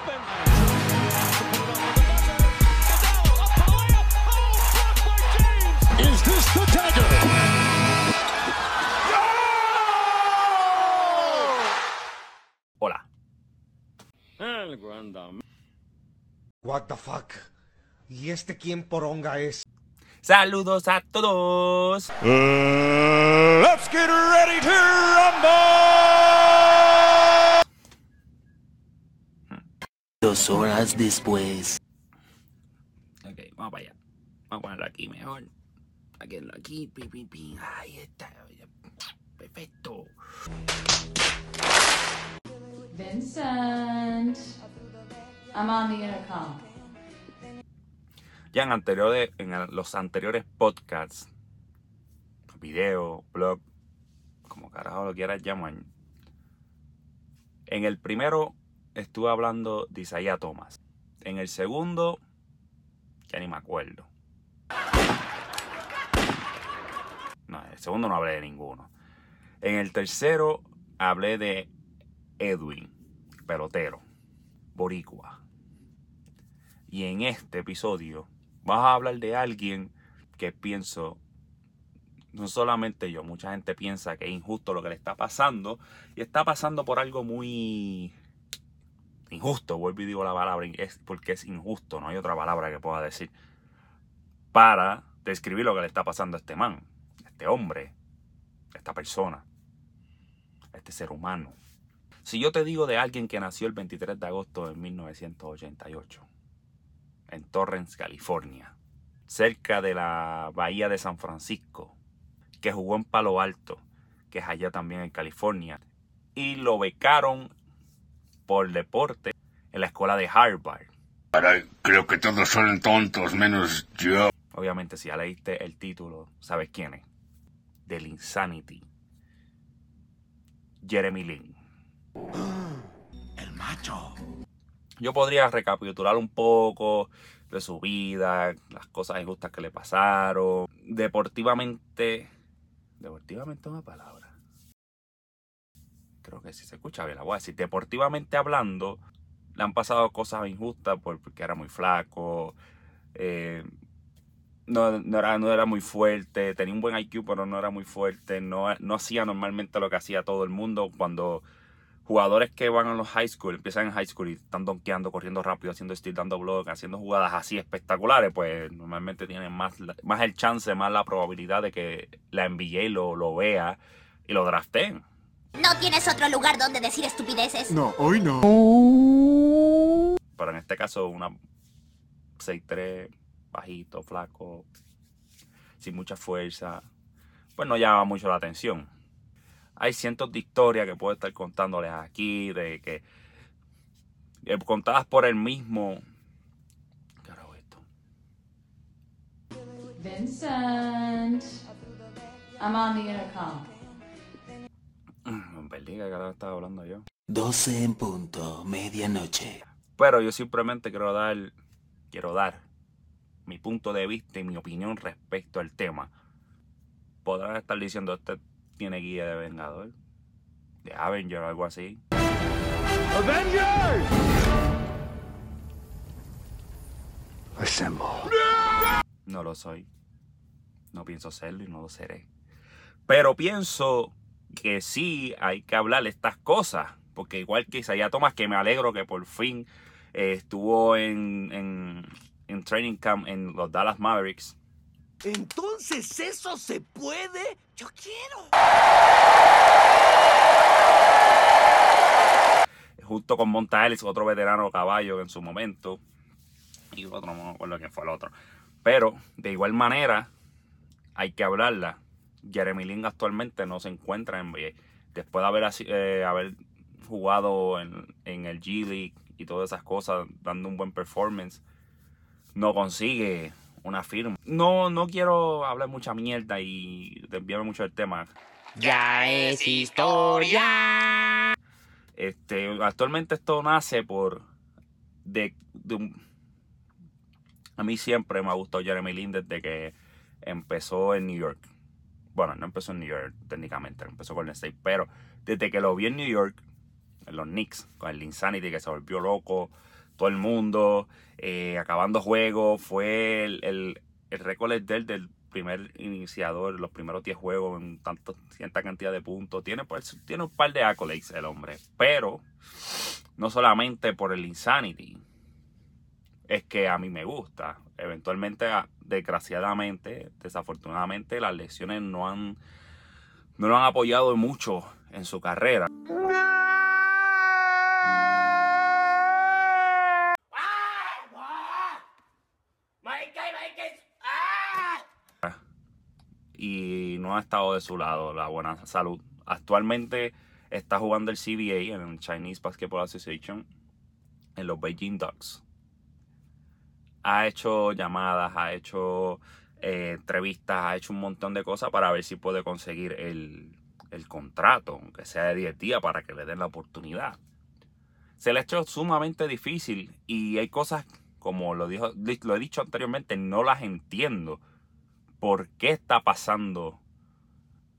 open. Is this the dagger? Hola. El Grandam. What the fuck? ¿Y este quién poronga es? Saludos a todos. let's get ready to rumble! Dos horas después. Ok, vamos para allá. Vamos a ponerlo aquí mejor. Aquí, aquí, pi, pi, pi. Ahí está. Perfecto. Vincent. I'm on the intercom. Ya en, anteriores, en los anteriores podcasts, video, blog, como carajo lo quieras llamar. En el primero estuve hablando de Isaiah Thomas. En el segundo, ya ni me acuerdo. No, en el segundo no hablé de ninguno. En el tercero hablé de Edwin, pelotero, boricua. Y en este episodio vas a hablar de alguien que pienso, no solamente yo, mucha gente piensa que es injusto lo que le está pasando y está pasando por algo muy injusto, vuelvo y digo la palabra, es porque es injusto, no hay otra palabra que pueda decir, para describir lo que le está pasando a este man, este hombre, esta persona, este ser humano. Si yo te digo de alguien que nació el 23 de agosto de 1988, en Torrance, California, cerca de la bahía de San Francisco, que jugó en Palo Alto, que es allá también en California, y lo becaron por deporte en la escuela de Harvard. Caray, creo que todos son tontos menos yo. Obviamente, si ya leíste el título, sabes quién es. Del Insanity. Jeremy Lin. El macho. Yo podría recapitular un poco de su vida, las cosas injustas que le pasaron. Deportivamente. Deportivamente es una palabra. Creo que si se escucha bien, la voy a decir. Deportivamente hablando, le han pasado cosas injustas por- porque era muy flaco. eh, no, no era, no era muy fuerte. Tenía un buen IQ, pero no era muy fuerte. No, no hacía normalmente lo que hacía todo el mundo cuando jugadores que van a los high school, empiezan en high school y están donkeando, corriendo rápido, haciendo steal, dando block, haciendo jugadas así espectaculares, pues normalmente tienen más, más el chance, más la probabilidad de que la NBA lo, lo vea y lo drafteen. ¿No tienes otro lugar donde decir estupideces? No, hoy no. Pero en este caso, una 6'3, bajito, flaco, sin mucha fuerza, pues no llama mucho la atención. Hay cientos de historias que puedo estar contándoles aquí, de que eh, contadas por el mismo. ¿Qué es esto? Vincent. I'm on the intercom. Me perdí, que carajo estaba hablando yo. 12 en punto, medianoche. Pero yo simplemente quiero dar, quiero dar mi punto de vista y mi opinión respecto al tema. Podrán estar diciendo, este tiene guía de Vengador, de Avenger o algo así. Avengers! Assemble. No lo soy. No pienso serlo y no lo seré. Pero pienso que sí hay que hablar estas cosas. Porque igual que Isaiah Thomas, que me alegro que por fin eh, estuvo en, en, en training camp en los Dallas Mavericks. Entonces eso se puede. Yo quiero. Junto con Monta Ellis, otro veterano caballo en su momento. Y otro, no me acuerdo quién fue el otro. Pero de igual manera, hay que hablarla. Jeremy Lin actualmente no se encuentra en NBA. Después de haber, eh, haber jugado en, en el G League y todas esas cosas, dando un buen performance, no consigue una firma. No, no quiero hablar mucha mierda y desviarme mucho del tema. Ya es historia. Este, actualmente esto nace por de, de un- a mí siempre me ha gustado Jeremy Lin desde que empezó en New York. Bueno, no empezó en New York técnicamente, empezó con el State, pero desde que lo vi en New York, en los Knicks, con el Insanity que se volvió loco, todo el mundo, eh, acabando juegos, fue el, el, el récord del, del primer iniciador, los primeros 10 juegos en tanto, cierta cantidad de puntos. Tiene, pues, tiene un par de accolades el hombre, pero no solamente por el Insanity, es que a mí me gusta. Eventualmente, a- desgraciadamente, desafortunadamente, las lesiones no han, no lo han apoyado mucho en su carrera. y no ha estado de su lado la buena salud. Actualmente está jugando el CBA en el Chinese Basketball Association en los Beijing Ducks. Ha hecho llamadas, ha hecho eh, entrevistas, ha hecho un montón de cosas para ver si puede conseguir el, el contrato, aunque sea de 10 días, para que le den la oportunidad. Se le ha hecho sumamente difícil y hay cosas, como lo, dijo, lo he dicho anteriormente, no las entiendo por qué está pasando,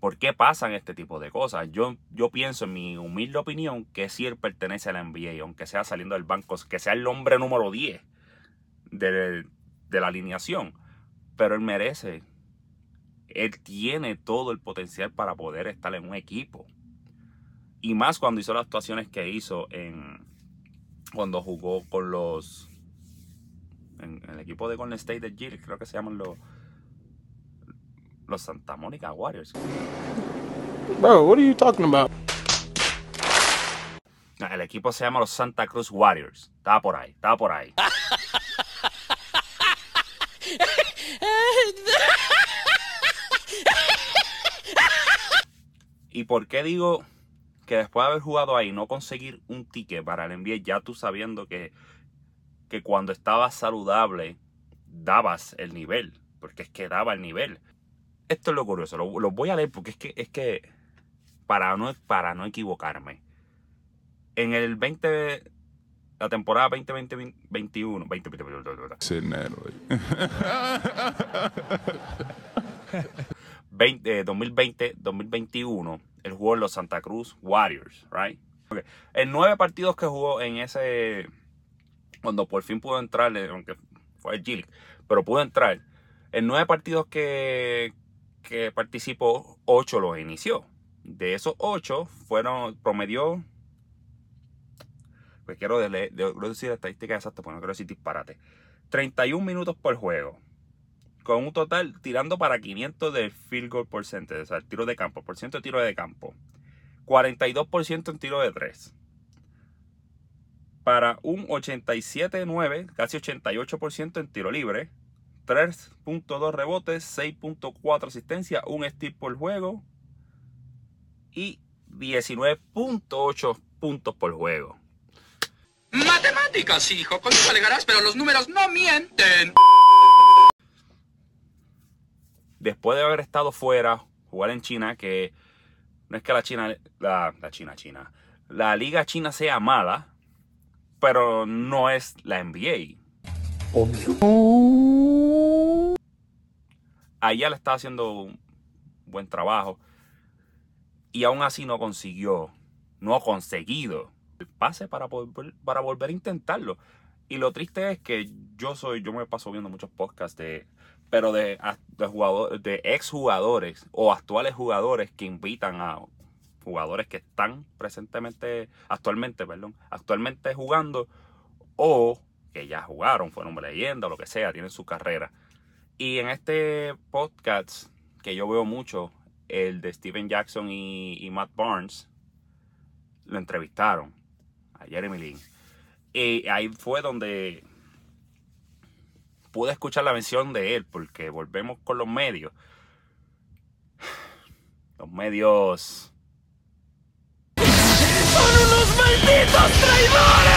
por qué pasan este tipo de cosas. Yo, yo pienso, en mi humilde opinión, que si él pertenece a la NBA, aunque sea saliendo del banco, que sea el hombre número 10 de, de la alineación, pero él merece, él tiene todo el potencial para poder estar en un equipo. Y más cuando hizo las actuaciones que hizo en cuando jugó con los en, en el equipo de Golden State de Jill, creo que se llaman los los Santa Monica Warriors. Bro, what are you talking about? El equipo se llama los Santa Cruz Warriors. Estaba por ahí, estaba por ahí. ¿Y por qué digo que después de haber jugado ahí no conseguir un ticket para el NBA, ya tú sabiendo que, que cuando estabas saludable dabas el nivel? Porque es que daba el nivel. Esto es lo curioso, lo, lo voy a leer porque es que, es que para, no, para no equivocarme. En el 20, la temporada 2020-21, 20, Sitting there, like. 20, eh, 2020-2021, él jugó en los Santa Cruz Warriors, right? Okay. En nueve partidos que jugó en ese, cuando por fin pudo entrar, eh, aunque fue el G pero pudo entrar, en nueve partidos que, que participó, ocho los inició. De esos ocho, fueron, promedió, pues quiero de, de, de decir la estadística exacta, no quiero decir disparate, 31 minutos por juego con un total tirando para 500 de field goal percentage, o sea, tiro de campo, por ciento de tiro de campo. 42% en tiro de 3. Para un 87.9, casi 88% en tiro libre. 3.2 rebotes, 6.4 asistencia, un steal por juego y 19.8 puntos por juego. Matemáticas, hijo, conmigo alegarás, pero los números no mienten. Después de haber estado fuera, jugar en China, que no es que la China, la, China, China, la liga china sea mala, pero no es la NBA. Allá le estaba haciendo un buen trabajo y aún así no consiguió, no ha conseguido el pase para, volver, para volver a intentarlo. Y lo triste es que yo soy, yo me paso viendo muchos podcasts de, pero de, de, jugadores, de exjugadores o actuales jugadores que invitan a jugadores que están presentemente, actualmente, perdón, actualmente jugando o que ya jugaron, fueron leyenda, lo que sea, tienen su carrera. Y en este podcast que yo veo mucho, el de Steven Jackson y, y Matt Barnes, lo entrevistaron a Jeremy Lin. Y ahí fue donde pude escuchar la mención de él, porque volvemos con los medios. Los medios. ¡Son unos malditos traidores!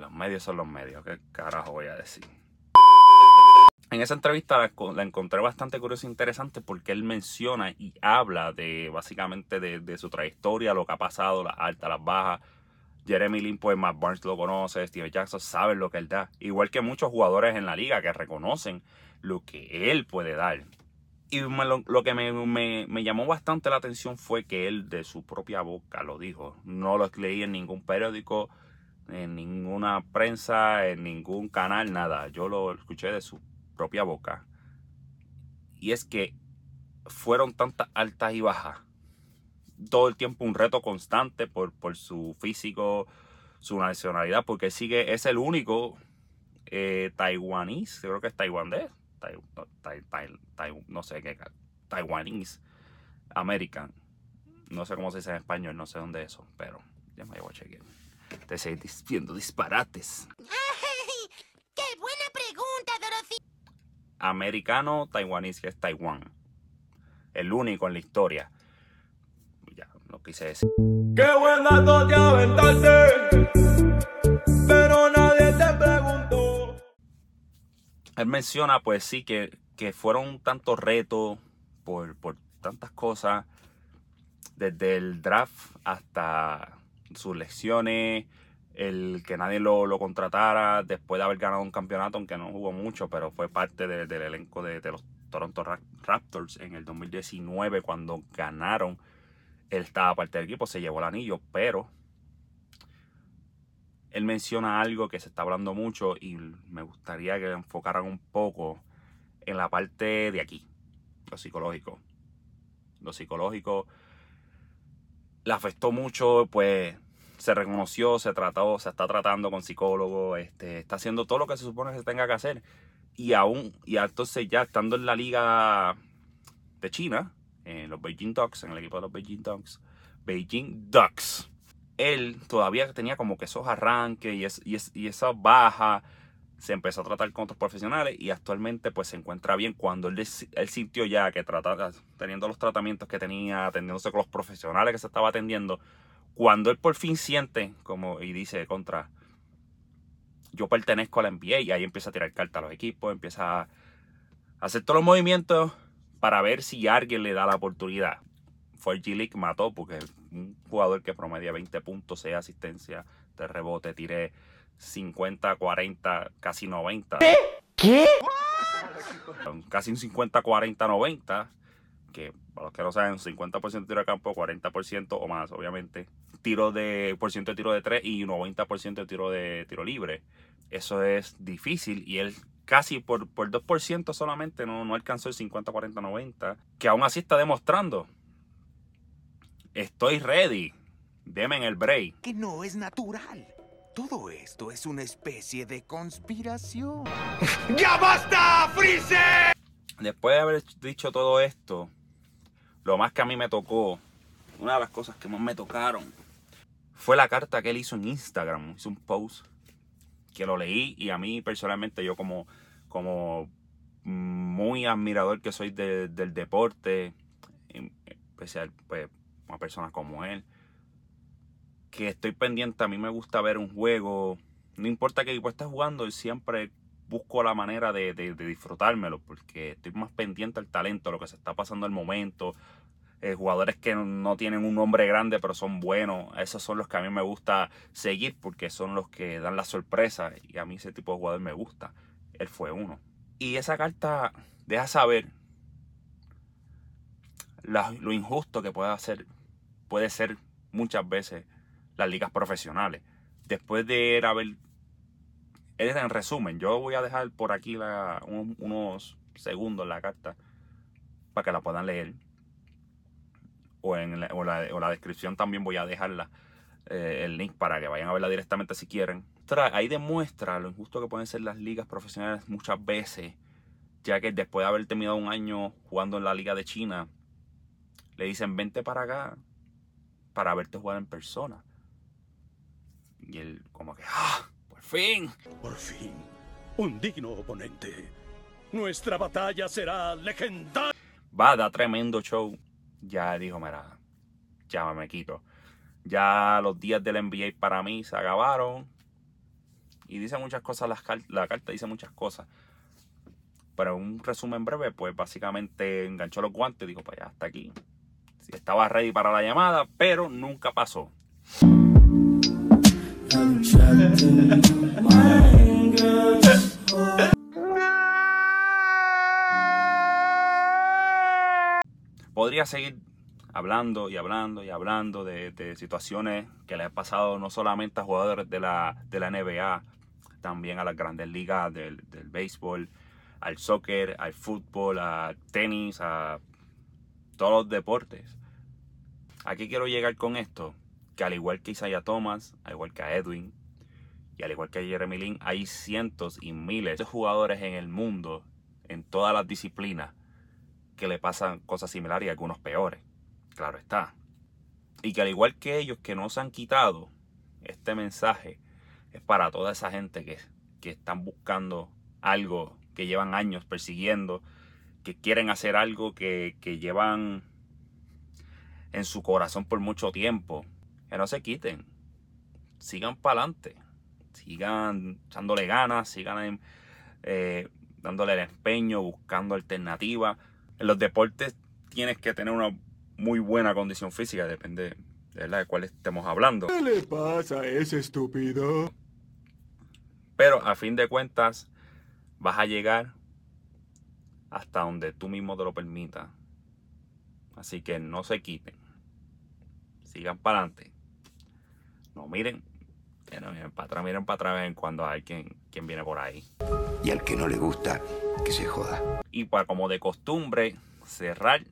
Los medios son los medios, ¿qué carajo voy a decir? En esa entrevista la, encontré bastante curiosa e interesante porque él menciona y habla de básicamente de su trayectoria, lo que ha pasado, las altas, las bajas. Jeremy Lin, pues Matt Barnes lo conoce, Steve Jackson sabe lo que él da. Igual que muchos jugadores en la liga que reconocen lo que él puede dar. Y lo, que me, me, llamó bastante la atención fue que él de su propia boca lo dijo. No lo leí en ningún periódico, en ninguna prensa, en ningún canal, nada. Yo lo escuché de su propia boca. Y es que fueron tantas altas y bajas. Todo el tiempo un reto constante por, por su físico, su nacionalidad, porque sigue, es el único eh, taiwanís, creo que es taiwanés, tai, tai, tai, no sé qué, taiwanís, American. No sé cómo se dice en español, no sé dónde es eso, pero ya me llevo a chequear. Te estoy viendo disparates. ¡Ay! ¡Qué buena pregunta, Dorothy! Americano taiwanís, que es Taiwán. El único en la historia. Lo quise decir. ¡Qué buen dato te aventaste! Pero nadie te preguntó. Él menciona, pues sí, que, que fueron tantos retos por, por tantas cosas. Desde el draft hasta sus lecciones, el que nadie lo, lo, contratara después de haber ganado un campeonato, aunque no jugó mucho, pero fue parte de, del elenco de, de, los Toronto Raptors en el 2019 cuando ganaron. Él estaba parte del equipo, se llevó el anillo, pero él menciona algo que se está hablando mucho y me gustaría que enfocaran un poco en la parte de aquí, lo psicológico. Lo psicológico le afectó mucho, pues se reconoció, se trató, se está tratando con psicólogo, este, está haciendo todo lo que se supone que se tenga que hacer. Y aún, y entonces ya estando en la liga de China, en los Beijing Ducks, en el equipo de los Beijing Ducks, Beijing Ducks, él todavía tenía como que esos arranques y, es, y, es, y esa baja, se empezó a tratar con otros profesionales y actualmente pues se encuentra bien cuando él, él sintió ya que trataba, teniendo los tratamientos que tenía, atendiéndose con los profesionales que se estaba atendiendo, cuando él por fin siente como y dice contra yo pertenezco a la NBA y ahí empieza a tirar cartas a los equipos, empieza a hacer todos los movimientos para ver si alguien le da la oportunidad. Fue el G-League, mató porque un jugador que promedia 20 puntos, 6 asistencias de rebote, tiré 50, 40, casi 90. ¿Qué? ¿Qué? Casi un 50, 40, 90. Que para los que no saben, 50% de tiro de campo, 40% o más, obviamente. Tiro de, por ciento de tiro de 3 y 90% de tiro de tiro libre. Eso es difícil y él casi por, por 2% solamente no, no alcanzó el 50, 40, 90. Que aún así está demostrando. Estoy ready. Deme en el break. Que no es natural. Todo esto es una especie de conspiración. ¡Ya basta, Freezer! Después de haber dicho todo esto, lo más que a mí me tocó, una de las cosas que más me tocaron, fue la carta que él hizo en Instagram. Hizo un post que lo leí y a mí personalmente yo como, como muy admirador que soy de, del deporte, especial pues a personas como él, que estoy pendiente, a mí me gusta ver un juego, no importa qué equipo esté jugando, siempre busco la manera de, de, de, disfrutármelo, porque estoy más pendiente al talento, lo que se está pasando al momento. Eh, jugadores que no, tienen un nombre grande, pero son buenos. Esos son los que a mí me gusta seguir, porque son los que dan la sorpresa. Y a mí ese tipo de jugador me gusta. Él fue uno. Y esa carta deja saber lo injusto que puede hacer, puede ser muchas veces las ligas profesionales. Después de haber en resumen, yo voy a dejar por aquí la, un, unos segundos la carta para que la puedan leer. O en la, o la, o la descripción también voy a dejarla eh, el link para que vayan a verla directamente si quieren. Ahí demuestra lo injusto que pueden ser las ligas profesionales muchas veces, ya que después de haber terminado un año jugando en la liga de China, le dicen vente para acá para verte jugar en persona. Y él como que, ¡ah! fin. Por fin, un digno oponente. Nuestra batalla será legendaria. Va, da tremendo show. Ya dijo, mira, ya me quito. Ya los días del NBA para mí se acabaron. Y dice muchas cosas, la, carta dice muchas cosas. Pero un resumen breve, pues básicamente enganchó los guantes y dijo, pues ya, hasta aquí. Estaba ready para la llamada, pero nunca pasó. Podría seguir hablando y hablando y hablando de, situaciones que le han pasado no solamente a jugadores de la, de la NBA, también a las grandes ligas del, del béisbol, al soccer, al fútbol, al tenis, a todos los deportes. Aquí quiero llegar con esto, que al igual que Isaiah Thomas, al igual que a Edwin, y al igual que a Jeremy Lin, hay cientos y miles de jugadores en el mundo, en todas las disciplinas, que le pasan cosas similares y algunos peores. Claro está. Y que al igual que ellos que no se han quitado, este mensaje es para toda esa gente que, que están buscando algo, que llevan años persiguiendo, que quieren hacer algo que, que llevan en su corazón por mucho tiempo. Que no se quiten. Sigan para adelante. Sigan echándole ganas, sigan eh, dándole el empeño, buscando alternativas. En los deportes tienes que tener una muy buena condición física, depende de, la de cuál estemos hablando. ¿Qué le pasa a ese estúpido? Pero a fin de cuentas, vas a llegar hasta donde tú mismo te lo permitas. Así que no se quiten. Sigan para adelante. No miren. Que no miren para atrás, miren para atrás ven cuando hay quien, quien viene por ahí. Y al que no le gusta, que se joda. Y para como de costumbre, cerrar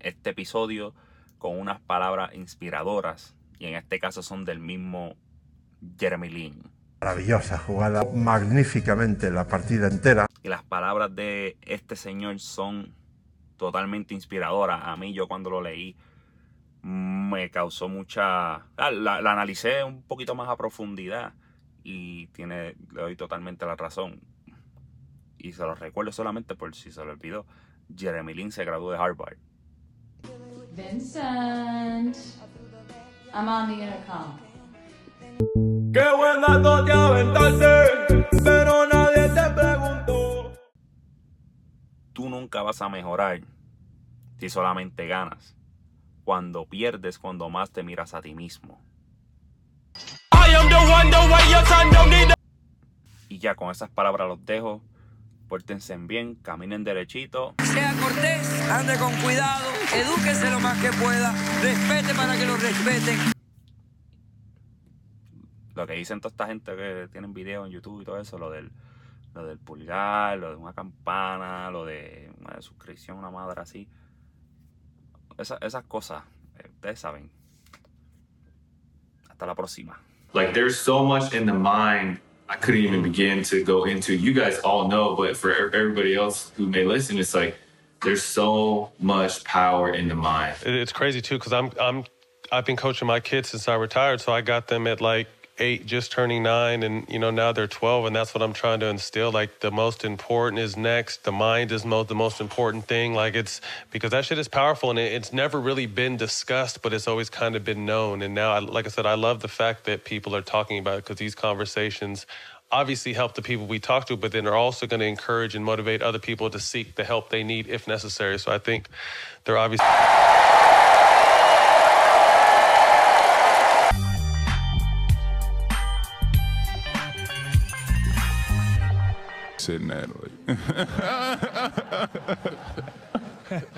este episodio con unas palabras inspiradoras. Y en este caso son del mismo Jeremy Lin. Maravillosa jugada, magníficamente la partida entera. Y las palabras de este señor son totalmente inspiradoras. A mí yo cuando lo leí me causó mucha... La, la, la analicé un poquito más a profundidad y tiene, le doy totalmente la razón. Y se lo recuerdo solamente por si se lo olvidó. Jeremy Lin se graduó de Harvard. Vincent, I'm on the intercom. Qué buen dato te aventaste, pero nadie te preguntó. Tú nunca vas a mejorar si solamente ganas. Cuando pierdes, cuando más te miras a ti mismo. Y ya con esas palabras los dejo. Pórtense bien, caminen derechito. Sea cortés, ande con cuidado, edúquese lo más que pueda, respete para que lo respeten. Lo que dicen toda esta gente que tienen videos en YouTube y todo eso, lo del, lo del pulgar, lo de una campana, lo de una suscripción, una madre así. Esa, esas cosas, eh, ustedes saben. Hasta la próxima. Like there's so much in the mind I couldn't even mm. begin to go into. You guys all know, but for everybody else who may listen, it's like there's so much power in the mind. It's crazy too because I'm I'm I've been coaching my kids since I retired, so I got them at like eight, just turning nine, and you know now they're twelve, and that's what I'm trying to instill. Like the most important is next. The mind is most the most important thing. Like it's because that shit is powerful, and it, it's never really been discussed, but it's always kind of been known. And now, I, like I said, I love the fact that people are talking about it because these conversations obviously help the people we talk to, but then they're also going to encourage and motivate other people to seek the help they need if necessary. So I think they're obviously. Sitting there like.